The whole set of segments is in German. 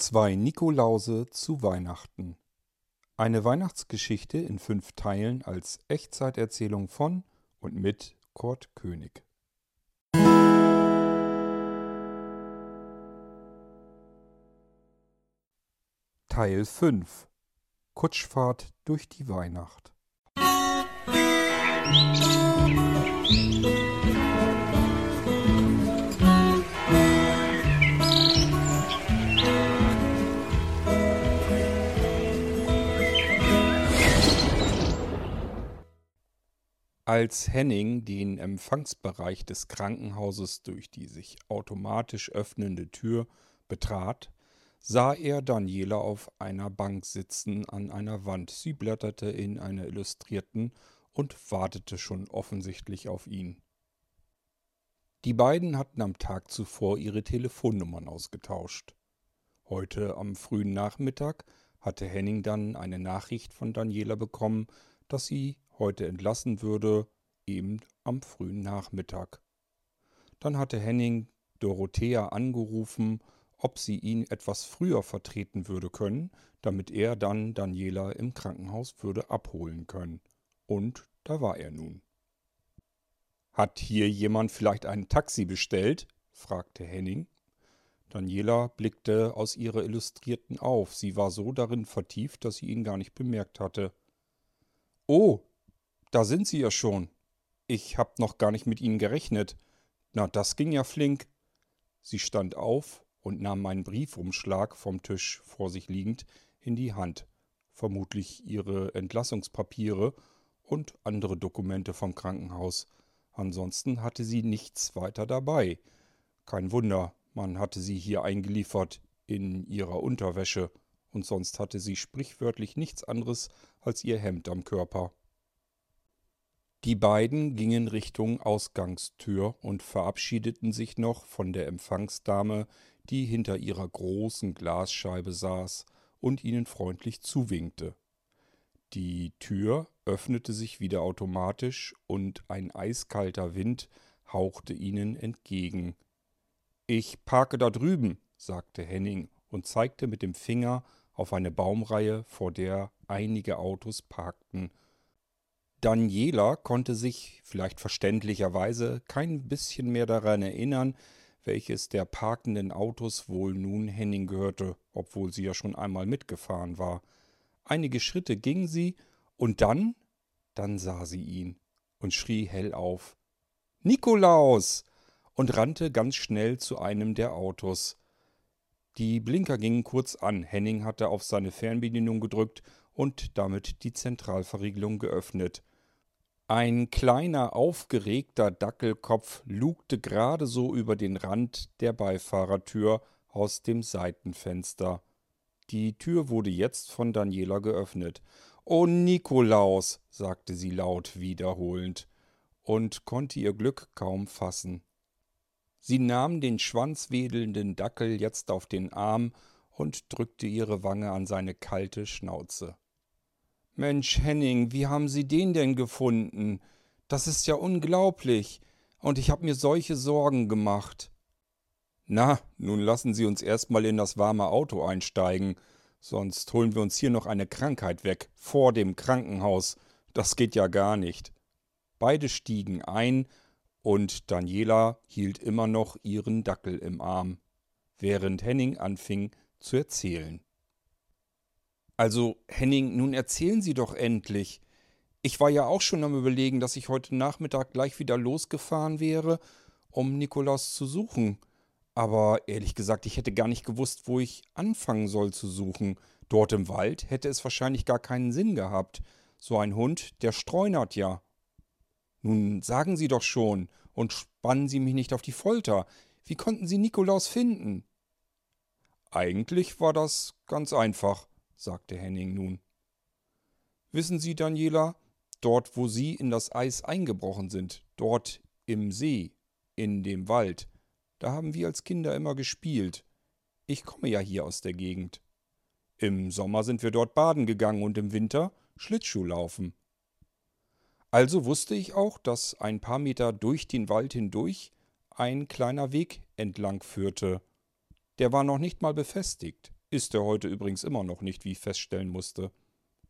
Zwei Nikolause zu Weihnachten. Eine Weihnachtsgeschichte in fünf Teilen als Echtzeiterzählung von und mit Kurt König. Teil 5 Kutschfahrt durch die Weihnacht. Als Henning den Empfangsbereich des Krankenhauses durch die sich automatisch öffnende Tür betrat, sah er Daniela auf einer Bank sitzen an einer Wand. Sie blätterte in einer Illustrierten und wartete schon offensichtlich auf ihn. Die beiden hatten am Tag zuvor ihre Telefonnummern ausgetauscht. Heute am frühen Nachmittag hatte Henning dann eine Nachricht von Daniela bekommen, dass sie heute entlassen würde, eben am frühen Nachmittag. Dann hatte Henning Dorothea angerufen, ob sie ihn etwas früher vertreten würde können, damit er dann Daniela im Krankenhaus würde abholen können. Und da war er nun. Hat hier jemand vielleicht ein Taxi bestellt? fragte Henning. Daniela blickte aus ihrer Illustrierten auf. Sie war so darin vertieft, dass sie ihn gar nicht bemerkt hatte. Oh, da sind Sie ja schon. Ich hab noch gar nicht mit Ihnen gerechnet. Na, das ging ja flink. Sie stand auf und nahm meinen Briefumschlag vom Tisch vor sich liegend in die Hand, vermutlich ihre Entlassungspapiere und andere Dokumente vom Krankenhaus. Ansonsten hatte sie nichts weiter dabei. Kein Wunder, man hatte sie hier eingeliefert in ihrer Unterwäsche, und sonst hatte sie sprichwörtlich nichts anderes als ihr Hemd am Körper. Die beiden gingen Richtung Ausgangstür und verabschiedeten sich noch von der Empfangsdame, die hinter ihrer großen Glasscheibe saß und ihnen freundlich zuwinkte. Die Tür öffnete sich wieder automatisch und ein eiskalter Wind hauchte ihnen entgegen. Ich parke da drüben, sagte Henning und zeigte mit dem Finger auf eine Baumreihe, vor der einige Autos parkten Daniela konnte sich, vielleicht verständlicherweise, kein bisschen mehr daran erinnern, welches der parkenden Autos wohl nun Henning gehörte, obwohl sie ja schon einmal mitgefahren war. Einige Schritte ging sie, und dann, dann sah sie ihn und schrie hell auf. Nikolaus! und rannte ganz schnell zu einem der Autos. Die Blinker gingen kurz an. Henning hatte auf seine Fernbedienung gedrückt und damit die Zentralverriegelung geöffnet. Ein kleiner, aufgeregter Dackelkopf lugte gerade so über den Rand der Beifahrertür aus dem Seitenfenster. Die Tür wurde jetzt von Daniela geöffnet. O Nikolaus, sagte sie laut wiederholend und konnte ihr Glück kaum fassen. Sie nahm den schwanzwedelnden Dackel jetzt auf den Arm und drückte ihre Wange an seine kalte Schnauze. Mensch, Henning, wie haben Sie den denn gefunden? Das ist ja unglaublich. Und ich habe mir solche Sorgen gemacht. Na, nun lassen Sie uns erstmal in das warme Auto einsteigen, sonst holen wir uns hier noch eine Krankheit weg, vor dem Krankenhaus. Das geht ja gar nicht. Beide stiegen ein, und Daniela hielt immer noch ihren Dackel im Arm, während Henning anfing zu erzählen. Also, Henning, nun erzählen Sie doch endlich. Ich war ja auch schon am Überlegen, dass ich heute Nachmittag gleich wieder losgefahren wäre, um Nikolaus zu suchen. Aber ehrlich gesagt, ich hätte gar nicht gewusst, wo ich anfangen soll zu suchen. Dort im Wald hätte es wahrscheinlich gar keinen Sinn gehabt. So ein Hund, der streunert ja. Nun sagen Sie doch schon und spannen Sie mich nicht auf die Folter. Wie konnten Sie Nikolaus finden? Eigentlich war das ganz einfach sagte Henning nun. Wissen Sie, Daniela, dort, wo Sie in das Eis eingebrochen sind, dort im See, in dem Wald, da haben wir als Kinder immer gespielt. Ich komme ja hier aus der Gegend. Im Sommer sind wir dort baden gegangen und im Winter Schlittschuh laufen. Also wusste ich auch, dass ein paar Meter durch den Wald hindurch ein kleiner Weg entlang führte. Der war noch nicht mal befestigt. Ist er heute übrigens immer noch nicht, wie ich feststellen musste.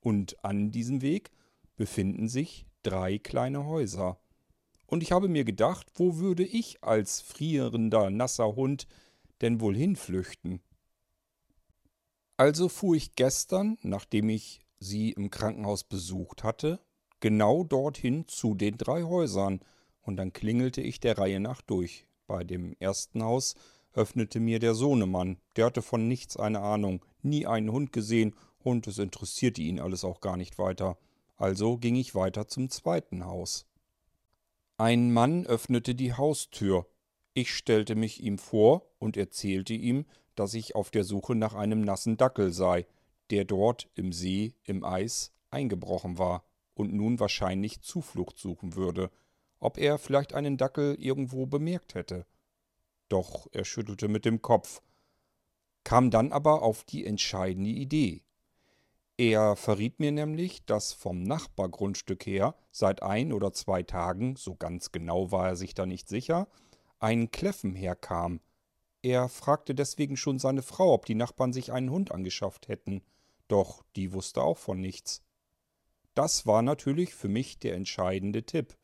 Und an diesem Weg befinden sich drei kleine Häuser. Und ich habe mir gedacht, wo würde ich als frierender, nasser Hund denn wohl hinflüchten? Also fuhr ich gestern, nachdem ich sie im Krankenhaus besucht hatte, genau dorthin zu den drei Häusern, und dann klingelte ich der Reihe nach durch. Bei dem ersten Haus öffnete mir der Sohnemann, der hatte von nichts eine Ahnung, nie einen Hund gesehen, und es interessierte ihn alles auch gar nicht weiter. Also ging ich weiter zum zweiten Haus. Ein Mann öffnete die Haustür. Ich stellte mich ihm vor und erzählte ihm, dass ich auf der Suche nach einem nassen Dackel sei, der dort im See im Eis eingebrochen war und nun wahrscheinlich Zuflucht suchen würde, ob er vielleicht einen Dackel irgendwo bemerkt hätte. Doch er schüttelte mit dem Kopf, kam dann aber auf die entscheidende Idee. Er verriet mir nämlich, dass vom Nachbargrundstück her seit ein oder zwei Tagen, so ganz genau war er sich da nicht sicher, ein Kläffen herkam. Er fragte deswegen schon seine Frau, ob die Nachbarn sich einen Hund angeschafft hätten, doch die wusste auch von nichts. Das war natürlich für mich der entscheidende Tipp.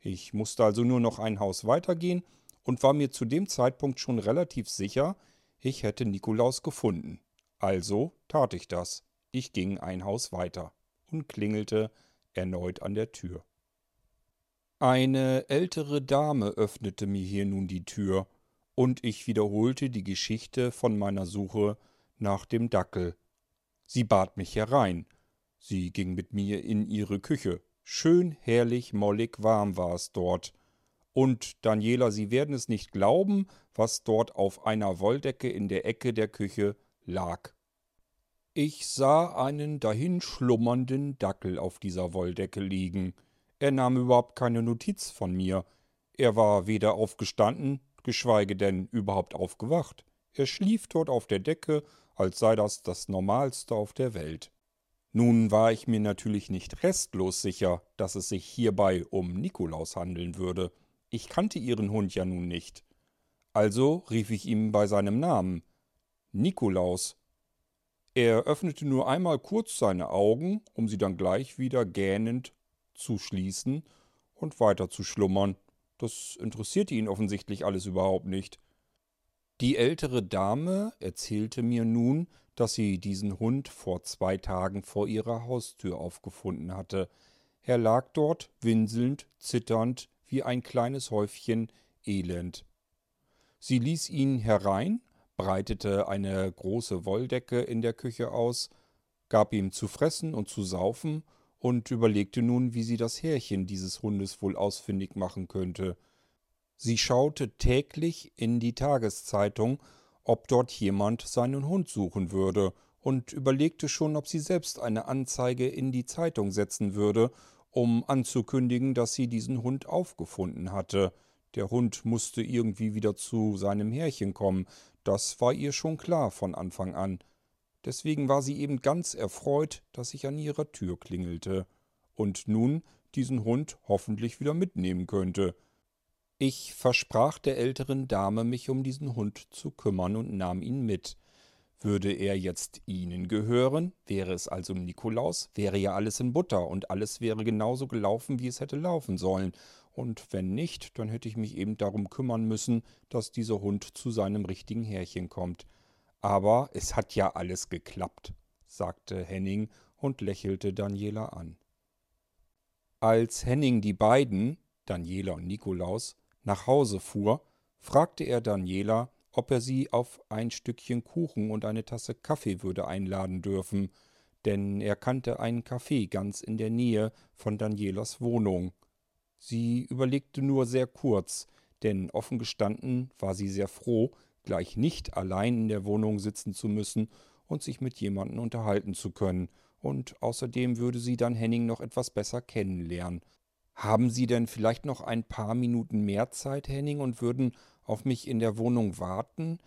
Ich musste also nur noch ein Haus weitergehen und war mir zu dem Zeitpunkt schon relativ sicher, ich hätte Nikolaus gefunden. Also tat ich das. Ich ging ein Haus weiter und klingelte erneut an der Tür. Eine ältere Dame öffnete mir hier nun die Tür, und ich wiederholte die Geschichte von meiner Suche nach dem Dackel. Sie bat mich herein. Sie ging mit mir in ihre Küche. Schön herrlich mollig warm war es dort. Und Daniela, Sie werden es nicht glauben, was dort auf einer Wolldecke in der Ecke der Küche lag. Ich sah einen dahinschlummernden Dackel auf dieser Wolldecke liegen. Er nahm überhaupt keine Notiz von mir. Er war weder aufgestanden, geschweige denn überhaupt aufgewacht. Er schlief dort auf der Decke, als sei das das Normalste auf der Welt. Nun war ich mir natürlich nicht restlos sicher, dass es sich hierbei um Nikolaus handeln würde. Ich kannte ihren Hund ja nun nicht. Also rief ich ihm bei seinem Namen. Nikolaus, er öffnete nur einmal kurz seine Augen, um sie dann gleich wieder gähnend zu schließen und weiter zu schlummern. Das interessierte ihn offensichtlich alles überhaupt nicht. Die ältere Dame erzählte mir nun, dass sie diesen Hund vor zwei Tagen vor ihrer Haustür aufgefunden hatte. Er lag dort, winselnd, zitternd, wie ein kleines Häufchen Elend. Sie ließ ihn herein, breitete eine große Wolldecke in der Küche aus, gab ihm zu fressen und zu saufen und überlegte nun, wie sie das Härchen dieses Hundes wohl ausfindig machen könnte. Sie schaute täglich in die Tageszeitung, ob dort jemand seinen Hund suchen würde, und überlegte schon, ob sie selbst eine Anzeige in die Zeitung setzen würde, um anzukündigen, dass sie diesen Hund aufgefunden hatte. Der Hund musste irgendwie wieder zu seinem Härchen kommen, das war ihr schon klar von Anfang an. Deswegen war sie eben ganz erfreut, dass ich an ihrer Tür klingelte und nun diesen Hund hoffentlich wieder mitnehmen könnte. Ich versprach der älteren Dame, mich um diesen Hund zu kümmern und nahm ihn mit. Würde er jetzt Ihnen gehören, wäre es also Nikolaus, wäre ja alles in Butter und alles wäre genauso gelaufen, wie es hätte laufen sollen, und wenn nicht, dann hätte ich mich eben darum kümmern müssen, dass dieser Hund zu seinem richtigen Härchen kommt. Aber es hat ja alles geklappt, sagte Henning und lächelte Daniela an. Als Henning die beiden, Daniela und Nikolaus, nach Hause fuhr, fragte er Daniela, ob er sie auf ein Stückchen Kuchen und eine Tasse Kaffee würde einladen dürfen, denn er kannte einen Kaffee ganz in der Nähe von Danielas Wohnung. Sie überlegte nur sehr kurz, denn offen gestanden war sie sehr froh, gleich nicht allein in der Wohnung sitzen zu müssen und sich mit jemandem unterhalten zu können, und außerdem würde sie dann Henning noch etwas besser kennenlernen. Haben Sie denn vielleicht noch ein paar Minuten mehr Zeit, Henning, und würden auf mich in der Wohnung warten?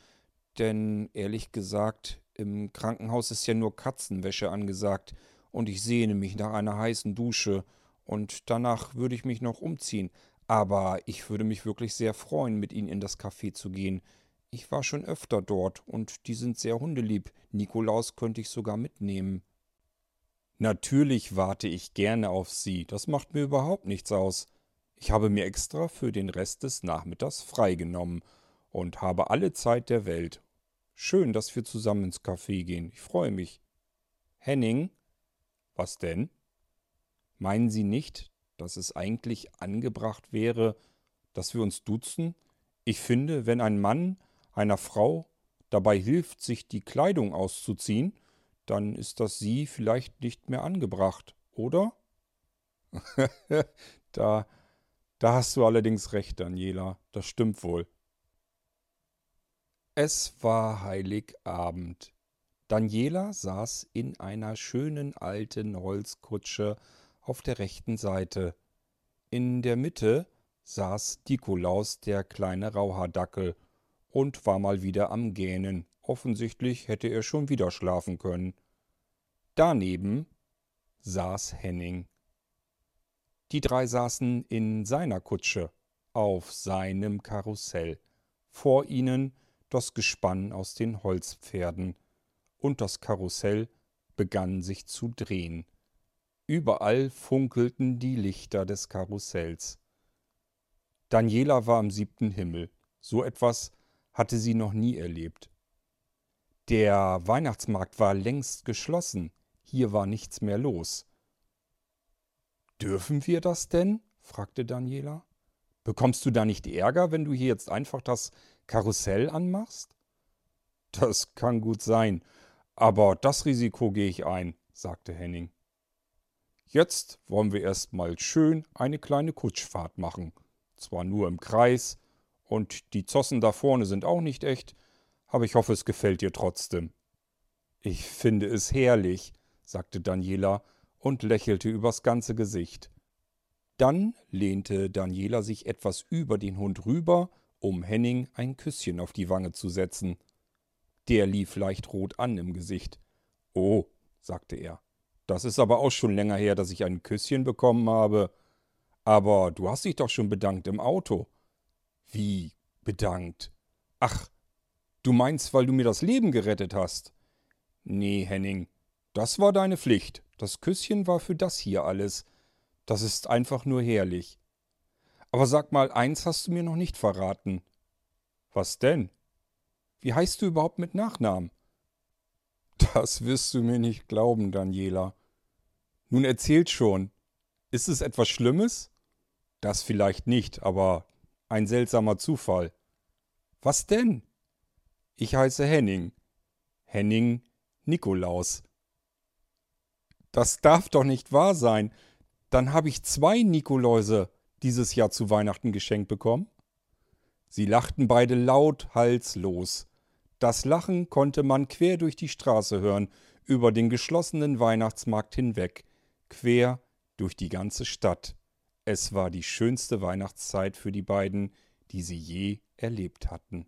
Denn ehrlich gesagt, im Krankenhaus ist ja nur Katzenwäsche angesagt, und ich sehne mich nach einer heißen Dusche, und danach würde ich mich noch umziehen. Aber ich würde mich wirklich sehr freuen, mit Ihnen in das Café zu gehen. Ich war schon öfter dort und die sind sehr hundelieb. Nikolaus könnte ich sogar mitnehmen. Natürlich warte ich gerne auf Sie, das macht mir überhaupt nichts aus. Ich habe mir extra für den Rest des Nachmittags freigenommen und habe alle Zeit der Welt. Schön, dass wir zusammen ins Café gehen. Ich freue mich. Henning? Was denn? Meinen Sie nicht, dass es eigentlich angebracht wäre, dass wir uns duzen? Ich finde, wenn ein Mann einer Frau dabei hilft, sich die Kleidung auszuziehen, dann ist das sie vielleicht nicht mehr angebracht, oder? da, da hast du allerdings recht, Daniela, das stimmt wohl. Es war Heiligabend. Daniela saß in einer schönen alten Holzkutsche auf der rechten Seite. In der Mitte saß Nikolaus, der kleine Rauhardackel, und war mal wieder am Gähnen. Offensichtlich hätte er schon wieder schlafen können. Daneben saß Henning. Die drei saßen in seiner Kutsche, auf seinem Karussell. Vor ihnen das Gespann aus den Holzpferden, und das Karussell begann sich zu drehen. Überall funkelten die Lichter des Karussells. Daniela war am siebten Himmel. So etwas hatte sie noch nie erlebt. Der Weihnachtsmarkt war längst geschlossen, hier war nichts mehr los. Dürfen wir das denn? fragte Daniela. Bekommst du da nicht Ärger, wenn du hier jetzt einfach das Karussell anmachst? Das kann gut sein, aber das Risiko gehe ich ein, sagte Henning. Jetzt wollen wir erst mal schön eine kleine Kutschfahrt machen. Zwar nur im Kreis, und die Zossen da vorne sind auch nicht echt, aber ich hoffe, es gefällt dir trotzdem. Ich finde es herrlich, sagte Daniela und lächelte übers ganze Gesicht. Dann lehnte Daniela sich etwas über den Hund rüber, um Henning ein Küsschen auf die Wange zu setzen. Der lief leicht rot an im Gesicht. Oh, sagte er, das ist aber auch schon länger her, dass ich ein Küsschen bekommen habe. Aber du hast dich doch schon bedankt im Auto. Wie bedankt? Ach, du meinst, weil du mir das Leben gerettet hast? Nee, Henning, das war deine Pflicht. Das Küsschen war für das hier alles. Das ist einfach nur herrlich. Aber sag mal, eins hast du mir noch nicht verraten. Was denn? Wie heißt du überhaupt mit Nachnamen? Das wirst du mir nicht glauben, Daniela. Nun erzählt schon. Ist es etwas Schlimmes? Das vielleicht nicht, aber ein seltsamer Zufall. Was denn? Ich heiße Henning. Henning Nikolaus. Das darf doch nicht wahr sein. Dann habe ich zwei Nikoläuse dieses Jahr zu Weihnachten geschenkt bekommen. Sie lachten beide laut halslos. Das Lachen konnte man quer durch die Straße hören, über den geschlossenen Weihnachtsmarkt hinweg, quer durch die ganze Stadt. Es war die schönste Weihnachtszeit für die beiden, die sie je erlebt hatten.